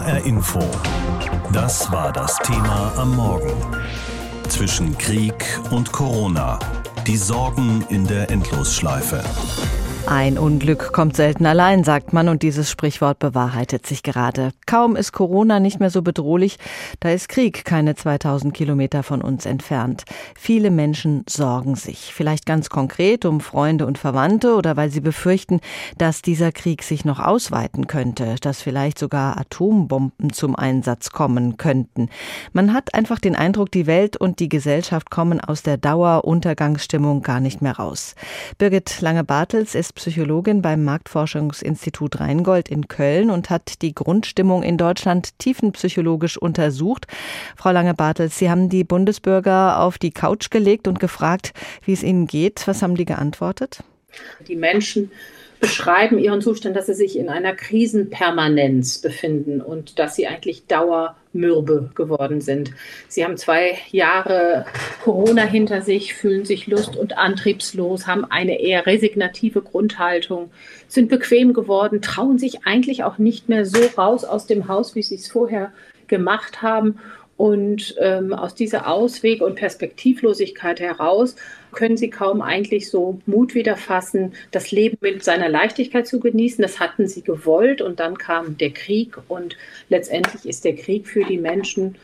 HR Info. Das war das Thema am Morgen. Zwischen Krieg und Corona. Die Sorgen in der Endlosschleife. Ein Unglück kommt selten allein, sagt man, und dieses Sprichwort bewahrheitet sich gerade. Kaum ist Corona nicht mehr so bedrohlich, da ist Krieg keine 2000 Kilometer von uns entfernt. Viele Menschen sorgen sich, vielleicht ganz konkret um Freunde und Verwandte oder weil sie befürchten, dass dieser Krieg sich noch ausweiten könnte, dass vielleicht sogar Atombomben zum Einsatz kommen könnten. Man hat einfach den Eindruck, die Welt und die Gesellschaft kommen aus der Daueruntergangsstimmung gar nicht mehr raus. Birgit Lange-Bartels ist Psychologin beim Marktforschungsinstitut Rheingold in Köln und hat die Grundstimmung in Deutschland tiefenpsychologisch untersucht. Frau Lange-Bartels, Sie haben die Bundesbürger auf die Couch gelegt und gefragt, wie es ihnen geht. Was haben die geantwortet? Die Menschen beschreiben ihren Zustand, dass sie sich in einer Krisenpermanenz befinden und dass sie eigentlich dauermürbe geworden sind. Sie haben zwei Jahre Corona hinter sich, fühlen sich lust- und antriebslos, haben eine eher resignative Grundhaltung, sind bequem geworden, trauen sich eigentlich auch nicht mehr so raus aus dem Haus, wie sie es vorher gemacht haben. Und ähm, aus dieser Ausweg- und Perspektivlosigkeit heraus können sie kaum eigentlich so Mut wieder fassen, das Leben mit seiner Leichtigkeit zu genießen. Das hatten sie gewollt und dann kam der Krieg und letztendlich ist der Krieg für die Menschen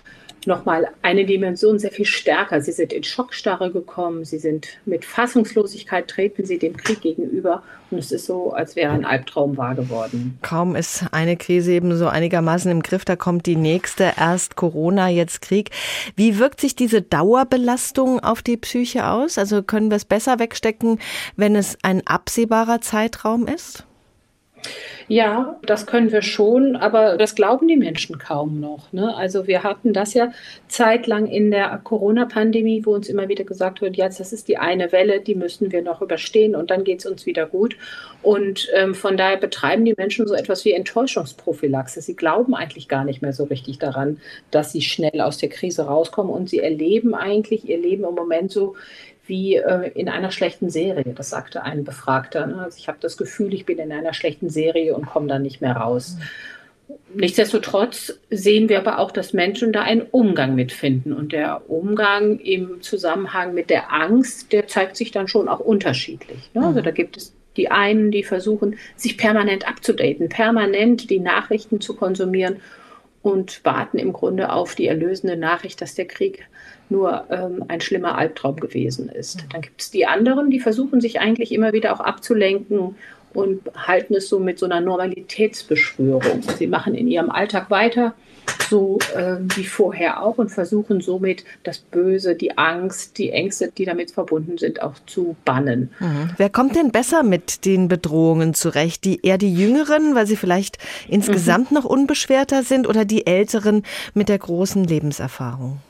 nochmal eine Dimension sehr viel stärker. Sie sind in Schockstarre gekommen, sie sind mit Fassungslosigkeit, treten sie dem Krieg gegenüber und es ist so, als wäre ein Albtraum wahr geworden. Kaum ist eine Krise eben so einigermaßen im Griff, da kommt die nächste, erst Corona, jetzt Krieg. Wie wirkt sich diese Dauerbelastung auf die Psyche aus? Also können wir es besser wegstecken, wenn es ein absehbarer Zeitraum ist? Ja, das können wir schon, aber das glauben die Menschen kaum noch. Ne? Also wir hatten das ja zeitlang in der Corona-Pandemie, wo uns immer wieder gesagt wird, jetzt das ist die eine Welle, die müssen wir noch überstehen und dann geht es uns wieder gut. Und ähm, von daher betreiben die Menschen so etwas wie Enttäuschungsprophylaxe. Sie glauben eigentlich gar nicht mehr so richtig daran, dass sie schnell aus der Krise rauskommen und sie erleben eigentlich ihr Leben im Moment so, wie äh, in einer schlechten Serie. Das sagte ein Befragter. Ne? Also ich habe das Gefühl, ich bin in einer schlechten Serie und komme dann nicht mehr raus. Nichtsdestotrotz sehen wir aber auch, dass Menschen da einen Umgang mitfinden. Und der Umgang im Zusammenhang mit der Angst, der zeigt sich dann schon auch unterschiedlich. Ne? Also da gibt es die einen, die versuchen, sich permanent abzudaten, permanent die Nachrichten zu konsumieren und warten im Grunde auf die erlösende Nachricht, dass der Krieg nur ähm, ein schlimmer Albtraum gewesen ist. Dann gibt es die anderen, die versuchen sich eigentlich immer wieder auch abzulenken und halten es so mit so einer Normalitätsbeschwörung. Sie machen in ihrem Alltag weiter, so äh, wie vorher auch, und versuchen somit das Böse, die Angst, die Ängste, die damit verbunden sind, auch zu bannen. Mhm. Wer kommt denn besser mit den Bedrohungen zurecht? Die eher die Jüngeren, weil sie vielleicht insgesamt mhm. noch unbeschwerter sind, oder die Älteren mit der großen Lebenserfahrung?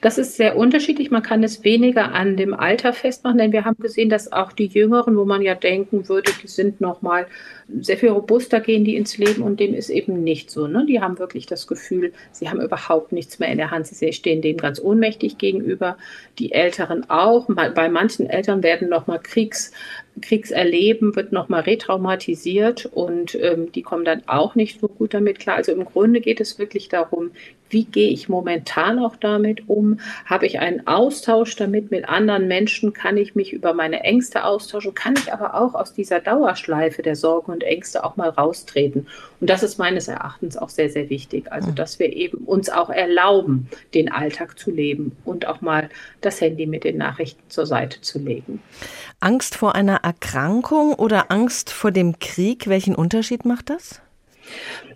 Das ist sehr unterschiedlich. Man kann es weniger an dem Alter festmachen, denn wir haben gesehen, dass auch die Jüngeren, wo man ja denken würde, die sind noch mal sehr viel robuster, gehen die ins Leben und dem ist eben nicht so. Ne? Die haben wirklich das Gefühl, sie haben überhaupt nichts mehr in der Hand. Sie stehen dem ganz ohnmächtig gegenüber. Die Älteren auch. Bei manchen Eltern werden noch mal Kriegs Kriegserleben wird nochmal retraumatisiert und ähm, die kommen dann auch nicht so gut damit klar. Also im Grunde geht es wirklich darum, wie gehe ich momentan auch damit um? Habe ich einen Austausch damit mit anderen Menschen? Kann ich mich über meine Ängste austauschen? Kann ich aber auch aus dieser Dauerschleife der Sorgen und Ängste auch mal raustreten? Und das ist meines Erachtens auch sehr, sehr wichtig. Also, dass wir eben uns auch erlauben, den Alltag zu leben und auch mal das Handy mit den Nachrichten zur Seite zu legen. Angst vor einer Erkrankung oder Angst vor dem Krieg, welchen Unterschied macht das?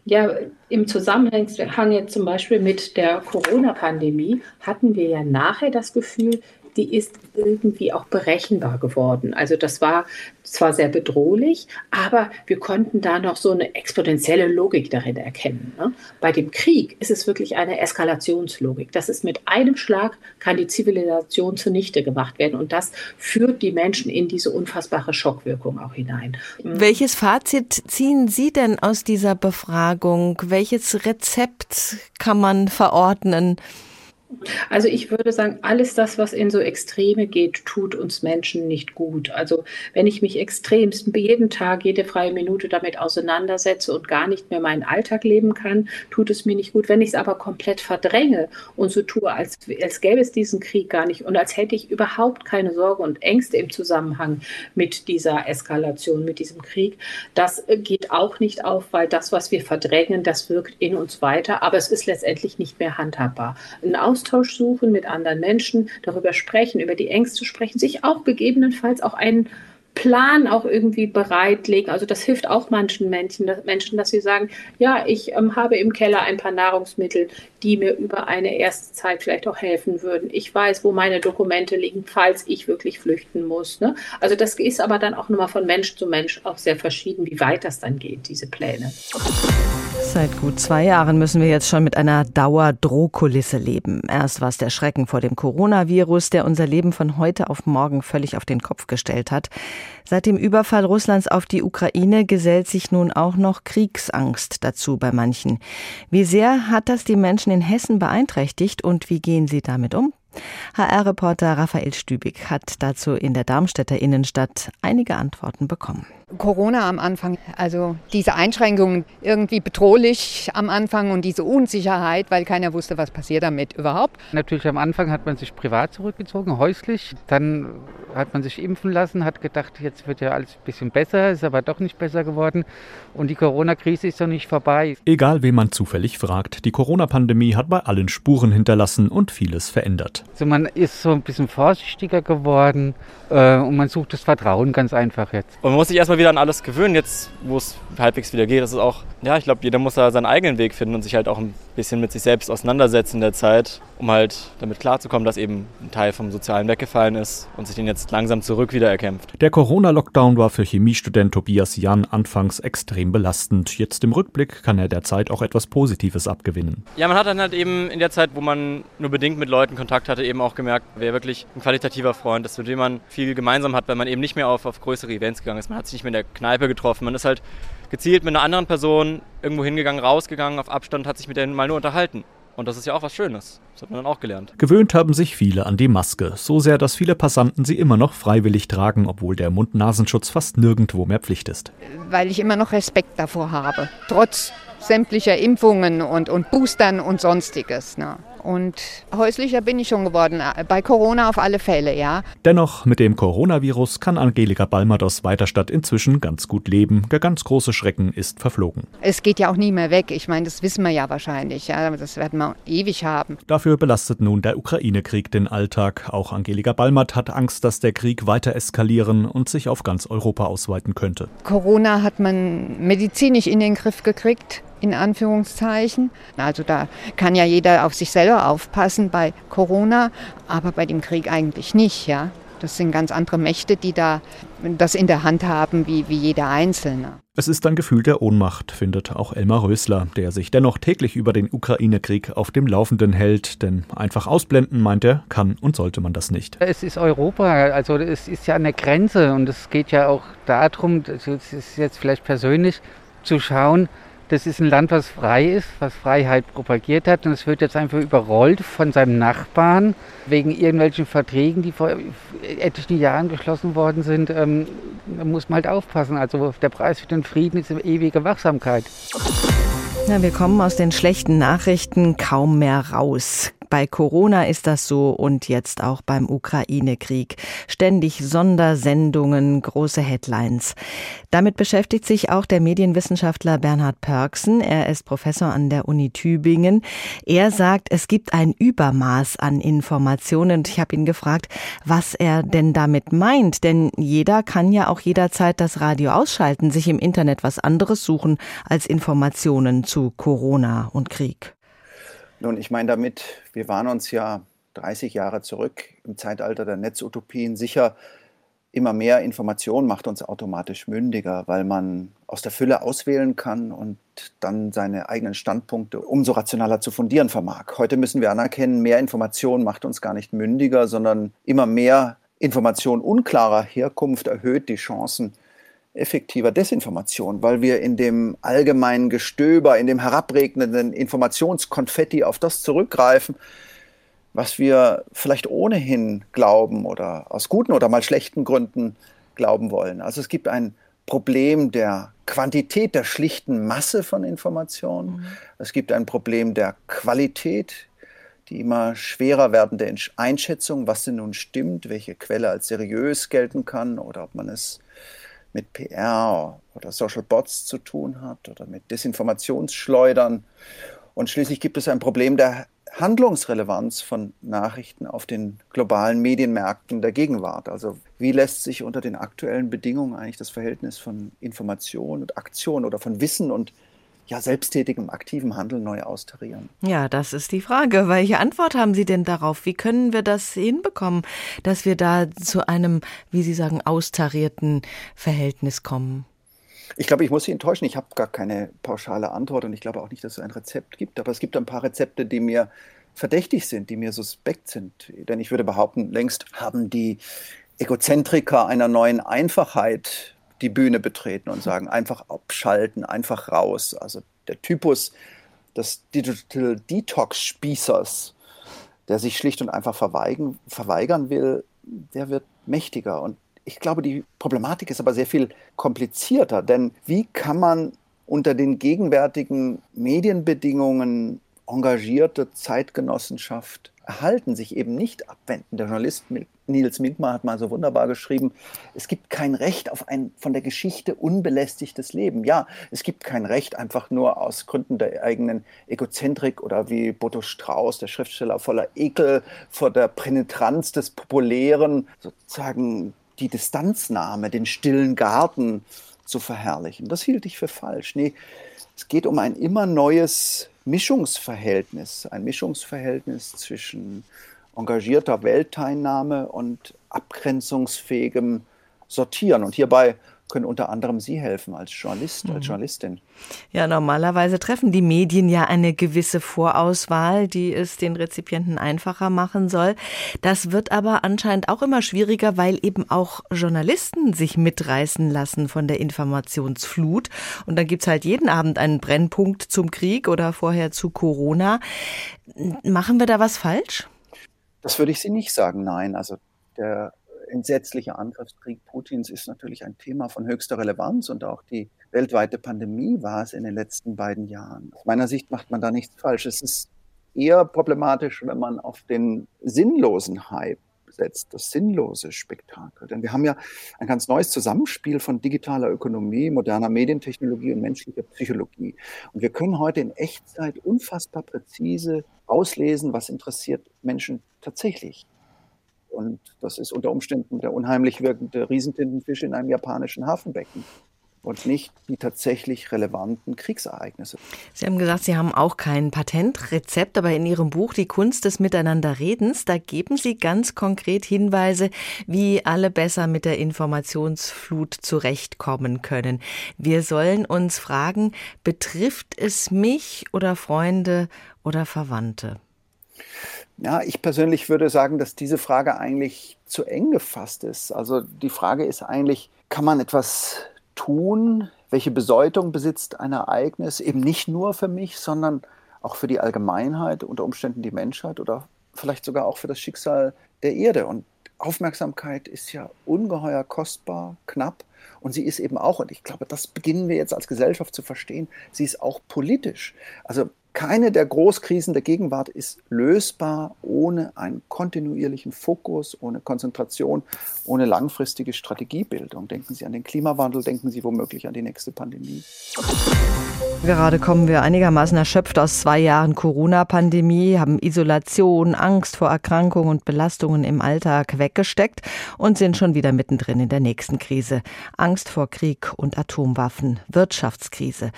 Ja, im Zusammenhang jetzt zum Beispiel mit der Corona-Pandemie hatten wir ja nachher das Gefühl, die ist irgendwie auch berechenbar geworden. Also das war zwar sehr bedrohlich, aber wir konnten da noch so eine exponentielle Logik darin erkennen. Ne? Bei dem Krieg ist es wirklich eine Eskalationslogik. Das ist mit einem Schlag kann die Zivilisation zunichte gemacht werden und das führt die Menschen in diese unfassbare Schockwirkung auch hinein. Welches Fazit ziehen Sie denn aus dieser Befragung? Welches Rezept kann man verordnen? Also ich würde sagen, alles das, was in so Extreme geht, tut uns Menschen nicht gut. Also wenn ich mich extremst jeden Tag, jede freie Minute damit auseinandersetze und gar nicht mehr meinen Alltag leben kann, tut es mir nicht gut. Wenn ich es aber komplett verdränge und so tue, als, als gäbe es diesen Krieg gar nicht und als hätte ich überhaupt keine Sorge und Ängste im Zusammenhang mit dieser Eskalation, mit diesem Krieg, das geht auch nicht auf, weil das, was wir verdrängen, das wirkt in uns weiter, aber es ist letztendlich nicht mehr handhabbar. Ein Austausch Austausch suchen mit anderen Menschen, darüber sprechen, über die Ängste sprechen, sich auch gegebenenfalls auch einen Plan auch irgendwie bereitlegen. Also das hilft auch manchen Menschen, dass, Menschen, dass sie sagen, ja, ich ähm, habe im Keller ein paar Nahrungsmittel, die mir über eine erste Zeit vielleicht auch helfen würden. Ich weiß, wo meine Dokumente liegen, falls ich wirklich flüchten muss. Ne? Also das ist aber dann auch nochmal von Mensch zu Mensch auch sehr verschieden, wie weit das dann geht, diese Pläne. Seit gut zwei Jahren müssen wir jetzt schon mit einer Dauerdrohkulisse leben. Erst war es der Schrecken vor dem Coronavirus, der unser Leben von heute auf morgen völlig auf den Kopf gestellt hat. Seit dem Überfall Russlands auf die Ukraine gesellt sich nun auch noch Kriegsangst dazu bei manchen. Wie sehr hat das die Menschen in Hessen beeinträchtigt und wie gehen sie damit um? HR-Reporter Raphael Stübig hat dazu in der Darmstädter Innenstadt einige Antworten bekommen. Corona am Anfang, also diese Einschränkungen irgendwie bedrohlich am Anfang und diese Unsicherheit, weil keiner wusste, was passiert damit überhaupt. Natürlich am Anfang hat man sich privat zurückgezogen, häuslich. Dann hat man sich impfen lassen, hat gedacht, jetzt wird ja alles ein bisschen besser, ist aber doch nicht besser geworden. Und die Corona-Krise ist noch nicht vorbei. Egal, wen man zufällig fragt, die Corona-Pandemie hat bei allen Spuren hinterlassen und vieles verändert. Also man ist so ein bisschen vorsichtiger geworden äh, und man sucht das Vertrauen ganz einfach jetzt. Und man muss sich erstmal wieder an alles gewöhnen, jetzt wo es halbwegs wieder geht. Das ist auch, ja, ich glaube, jeder muss da seinen eigenen Weg finden und sich halt auch ein bisschen mit sich selbst auseinandersetzen in der Zeit, um halt damit klarzukommen, dass eben ein Teil vom Sozialen weggefallen ist und sich den jetzt langsam zurück wieder erkämpft. Der Corona-Lockdown war für Chemiestudent Tobias Jan anfangs extrem belastend. Jetzt im Rückblick kann er der Zeit auch etwas Positives abgewinnen. Ja, man hat dann halt eben in der Zeit, wo man nur bedingt mit Leuten Kontakt hatte, eben auch gemerkt, wer wirklich ein qualitativer Freund ist, mit dem man viel gemeinsam hat, weil man eben nicht mehr auf, auf größere Events gegangen ist. Man hat sich nicht mehr in der Kneipe getroffen. Man ist halt gezielt mit einer anderen Person irgendwo hingegangen, rausgegangen, auf Abstand, hat sich mit denen mal nur unterhalten. Und das ist ja auch was Schönes. Das hat man dann auch gelernt. Gewöhnt haben sich viele an die Maske. So sehr, dass viele Passanten sie immer noch freiwillig tragen, obwohl der Mund-Nasenschutz fast nirgendwo mehr Pflicht ist. Weil ich immer noch Respekt davor habe. Trotz sämtlicher Impfungen und, und Boostern und sonstiges. Ne? Und häuslicher bin ich schon geworden, äh, bei Corona auf alle Fälle, ja. Dennoch, mit dem Coronavirus kann Angelika Balmert aus Weiterstadt inzwischen ganz gut leben. Der ganz große Schrecken ist verflogen. Es geht ja auch nie mehr weg. Ich meine, das wissen wir ja wahrscheinlich. Ja. Das werden wir ewig haben. Dafür belastet nun der Ukraine-Krieg den Alltag. Auch Angelika Balmert hat Angst, dass der Krieg weiter eskalieren und sich auf ganz Europa ausweiten könnte. Corona hat man medizinisch in den Griff gekriegt in Anführungszeichen. Also da kann ja jeder auf sich selber aufpassen bei Corona, aber bei dem Krieg eigentlich nicht, ja. Das sind ganz andere Mächte, die da das in der Hand haben, wie, wie jeder Einzelne. Es ist ein Gefühl der Ohnmacht, findet auch Elmar Rösler, der sich dennoch täglich über den Ukraine-Krieg auf dem Laufenden hält. Denn einfach ausblenden, meint er, kann und sollte man das nicht. Es ist Europa, also es ist ja eine Grenze und es geht ja auch darum, es ist jetzt vielleicht persönlich, zu schauen, das ist ein Land, was frei ist, was Freiheit propagiert hat und es wird jetzt einfach überrollt von seinem Nachbarn wegen irgendwelchen Verträgen, die vor etlichen Jahren geschlossen worden sind. Ähm, da muss man halt aufpassen. Also der Preis für den Frieden ist ewige Wachsamkeit. Ja, wir kommen aus den schlechten Nachrichten kaum mehr raus. Bei Corona ist das so und jetzt auch beim Ukraine-Krieg. Ständig Sondersendungen, große Headlines. Damit beschäftigt sich auch der Medienwissenschaftler Bernhard Pörksen. Er ist Professor an der Uni Tübingen. Er sagt, es gibt ein Übermaß an Informationen. Ich habe ihn gefragt, was er denn damit meint. Denn jeder kann ja auch jederzeit das Radio ausschalten, sich im Internet was anderes suchen als Informationen zu Corona und Krieg. Nun, ich meine damit, wir waren uns ja 30 Jahre zurück im Zeitalter der Netzutopien sicher, immer mehr Information macht uns automatisch mündiger, weil man aus der Fülle auswählen kann und dann seine eigenen Standpunkte umso rationaler zu fundieren vermag. Heute müssen wir anerkennen, mehr Information macht uns gar nicht mündiger, sondern immer mehr Information unklarer Herkunft erhöht die Chancen, effektiver Desinformation, weil wir in dem allgemeinen Gestöber, in dem herabregnenden Informationskonfetti auf das zurückgreifen, was wir vielleicht ohnehin glauben oder aus guten oder mal schlechten Gründen glauben wollen. Also es gibt ein Problem der Quantität, der schlichten Masse von Informationen. Mhm. Es gibt ein Problem der Qualität, die immer schwerer werdende Einschätzung, was denn nun stimmt, welche Quelle als seriös gelten kann oder ob man es mit PR oder Social Bots zu tun hat oder mit Desinformationsschleudern. Und schließlich gibt es ein Problem der Handlungsrelevanz von Nachrichten auf den globalen Medienmärkten der Gegenwart. Also wie lässt sich unter den aktuellen Bedingungen eigentlich das Verhältnis von Information und Aktion oder von Wissen und ja, selbsttätigem, aktivem Handeln neu austarieren? Ja, das ist die Frage. Welche Antwort haben Sie denn darauf? Wie können wir das hinbekommen, dass wir da zu einem, wie Sie sagen, austarierten Verhältnis kommen? Ich glaube, ich muss Sie enttäuschen. Ich habe gar keine pauschale Antwort und ich glaube auch nicht, dass es ein Rezept gibt. Aber es gibt ein paar Rezepte, die mir verdächtig sind, die mir suspekt sind. Denn ich würde behaupten, längst haben die Egozentriker einer neuen Einfachheit die Bühne betreten und sagen, einfach abschalten, einfach raus. Also der Typus des Digital Detox-Spießers, der sich schlicht und einfach verweigern, verweigern will, der wird mächtiger. Und ich glaube, die Problematik ist aber sehr viel komplizierter, denn wie kann man unter den gegenwärtigen Medienbedingungen engagierte Zeitgenossenschaft erhalten, sich eben nicht abwenden. Der Journalist Nils Minkmar hat mal so wunderbar geschrieben, es gibt kein Recht auf ein von der Geschichte unbelästigtes Leben. Ja, es gibt kein Recht einfach nur aus Gründen der eigenen Egozentrik oder wie Boto Strauß, der Schriftsteller, voller Ekel vor der Penetranz des Populären, sozusagen die Distanznahme, den stillen Garten zu verherrlichen. Das hielt ich für falsch. Nee, es geht um ein immer neues Mischungsverhältnis, ein Mischungsverhältnis zwischen engagierter Weltteilnahme und abgrenzungsfähigem Sortieren. Und hierbei können unter anderem Sie helfen als Journalist, als mhm. Journalistin. Ja, normalerweise treffen die Medien ja eine gewisse Vorauswahl, die es den Rezipienten einfacher machen soll. Das wird aber anscheinend auch immer schwieriger, weil eben auch Journalisten sich mitreißen lassen von der Informationsflut. Und dann gibt's halt jeden Abend einen Brennpunkt zum Krieg oder vorher zu Corona. Machen wir da was falsch? Das würde ich Sie nicht sagen, nein. Also der entsetzliche Angriffskrieg Putins ist natürlich ein Thema von höchster Relevanz und auch die weltweite Pandemie war es in den letzten beiden Jahren. Aus meiner Sicht macht man da nichts falsch. Es ist eher problematisch, wenn man auf den sinnlosen Hype setzt, das sinnlose Spektakel. Denn wir haben ja ein ganz neues Zusammenspiel von digitaler Ökonomie, moderner Medientechnologie und menschlicher Psychologie. Und wir können heute in Echtzeit unfassbar präzise auslesen, was interessiert Menschen tatsächlich. Und das ist unter Umständen der unheimlich wirkende Riesentintenfisch in einem japanischen Hafenbecken und nicht die tatsächlich relevanten Kriegsereignisse. Sie haben gesagt, Sie haben auch kein Patentrezept, aber in Ihrem Buch Die Kunst des Miteinanderredens, da geben Sie ganz konkret Hinweise, wie alle besser mit der Informationsflut zurechtkommen können. Wir sollen uns fragen, betrifft es mich oder Freunde oder Verwandte? Ja, ich persönlich würde sagen, dass diese Frage eigentlich zu eng gefasst ist. Also die Frage ist eigentlich, kann man etwas tun? Welche Bedeutung besitzt ein Ereignis? Eben nicht nur für mich, sondern auch für die Allgemeinheit, unter Umständen die Menschheit oder vielleicht sogar auch für das Schicksal der Erde. Und Aufmerksamkeit ist ja ungeheuer kostbar, knapp. Und sie ist eben auch, und ich glaube, das beginnen wir jetzt als Gesellschaft zu verstehen, sie ist auch politisch. Also keine der Großkrisen der Gegenwart ist lösbar ohne einen kontinuierlichen Fokus, ohne Konzentration, ohne langfristige Strategiebildung. Denken Sie an den Klimawandel, denken Sie womöglich an die nächste Pandemie. Gerade kommen wir einigermaßen erschöpft aus zwei Jahren Corona-Pandemie, haben Isolation, Angst vor Erkrankungen und Belastungen im Alltag weggesteckt und sind schon wieder mittendrin in der nächsten Krise. Angst vor Krieg und Atomwaffen, Wirtschaftskrise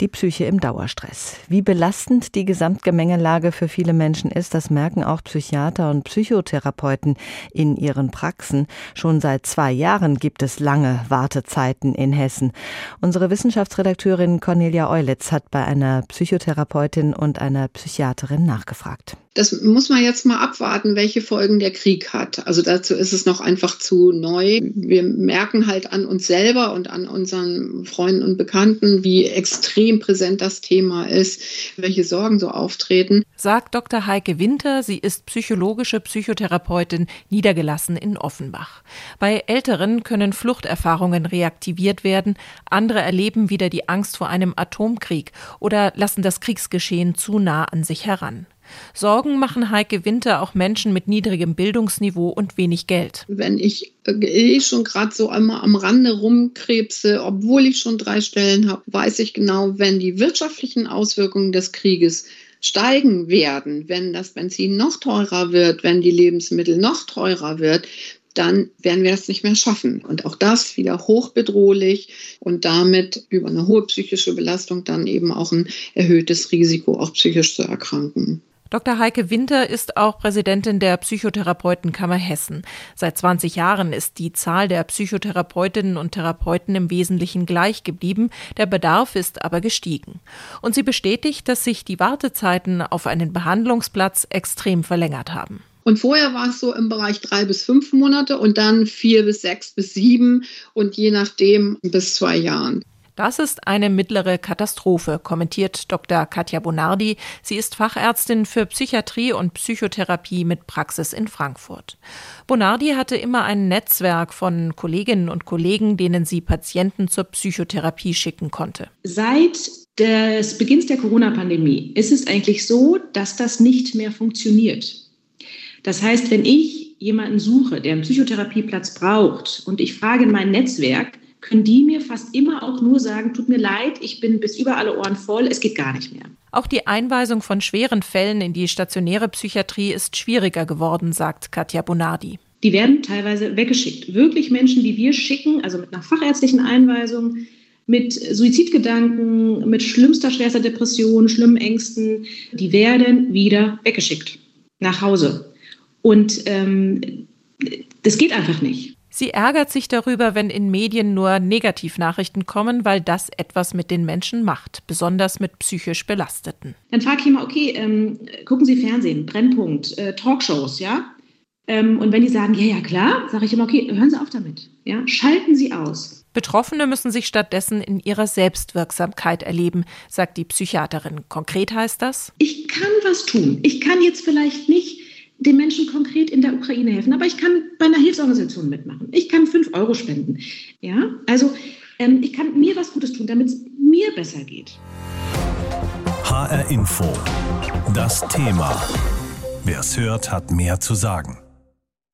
die Psyche im Dauerstress. Wie belastend die Gesamtgemengelage für viele Menschen ist, das merken auch Psychiater und Psychotherapeuten in ihren Praxen. Schon seit zwei Jahren gibt es lange Wartezeiten in Hessen. Unsere Wissenschaftsredakteurin Cornelia Eulitz hat bei einer Psychotherapeutin und einer Psychiaterin nachgefragt. Das muss man jetzt mal abwarten, welche Folgen der Krieg hat. Also dazu ist es noch einfach zu neu. Wir merken halt an uns selber und an unseren Freunden und Bekannten, wie extrem präsent das Thema ist, welche Sorgen so auftreten. Sagt Dr. Heike Winter. Sie ist psychologische Psychotherapeutin niedergelassen in Offenbach. Bei Älteren können Fluchterfahrungen reaktiviert werden. Andere erleben wieder die Angst vor einem Atomkrieg oder lassen das Kriegsgeschehen zu nah an sich heran. Sorgen machen Heike Winter auch Menschen mit niedrigem Bildungsniveau und wenig Geld. Wenn ich eh schon gerade so einmal am Rande rumkrebse, obwohl ich schon drei Stellen habe, weiß ich genau, wenn die wirtschaftlichen Auswirkungen des Krieges steigen werden, wenn das Benzin noch teurer wird, wenn die Lebensmittel noch teurer wird, dann werden wir das nicht mehr schaffen. Und auch das wieder hochbedrohlich und damit über eine hohe psychische Belastung dann eben auch ein erhöhtes Risiko, auch psychisch zu erkranken. Dr. Heike Winter ist auch Präsidentin der Psychotherapeutenkammer Hessen. Seit 20 Jahren ist die Zahl der Psychotherapeutinnen und Therapeuten im Wesentlichen gleich geblieben, der Bedarf ist aber gestiegen. Und sie bestätigt, dass sich die Wartezeiten auf einen Behandlungsplatz extrem verlängert haben. Und vorher war es so im Bereich drei bis fünf Monate und dann vier bis sechs bis sieben und je nachdem bis zwei Jahren. Das ist eine mittlere Katastrophe, kommentiert Dr. Katja Bonardi. Sie ist Fachärztin für Psychiatrie und Psychotherapie mit Praxis in Frankfurt. Bonardi hatte immer ein Netzwerk von Kolleginnen und Kollegen, denen sie Patienten zur Psychotherapie schicken konnte. Seit des Beginns der Corona-Pandemie ist es eigentlich so, dass das nicht mehr funktioniert. Das heißt, wenn ich jemanden suche, der einen Psychotherapieplatz braucht und ich frage in mein Netzwerk, können die mir fast immer auch nur sagen, tut mir leid, ich bin bis über alle Ohren voll, es geht gar nicht mehr. Auch die Einweisung von schweren Fällen in die stationäre Psychiatrie ist schwieriger geworden, sagt Katja Bonardi. Die werden teilweise weggeschickt. Wirklich Menschen, die wir schicken, also mit einer fachärztlichen Einweisung, mit Suizidgedanken, mit schlimmster, schwerster Depression, schlimmen Ängsten, die werden wieder weggeschickt nach Hause. Und ähm, das geht einfach nicht. Sie ärgert sich darüber, wenn in Medien nur Negativnachrichten kommen, weil das etwas mit den Menschen macht, besonders mit psychisch Belasteten. Dann frage ich immer, okay, ähm, gucken Sie Fernsehen, Brennpunkt, äh, Talkshows, ja? Ähm, und wenn die sagen, ja, ja, klar, sage ich immer, okay, hören Sie auf damit. Ja? Schalten Sie aus. Betroffene müssen sich stattdessen in ihrer Selbstwirksamkeit erleben, sagt die Psychiaterin. Konkret heißt das? Ich kann was tun. Ich kann jetzt vielleicht nicht den Menschen konkret in der Ukraine helfen. Aber ich kann bei einer Hilfsorganisation mitmachen. Ich kann fünf Euro spenden. Ja, also ähm, ich kann mir was Gutes tun, damit es mir besser geht. HR Info. Das Thema. Wer es hört, hat mehr zu sagen.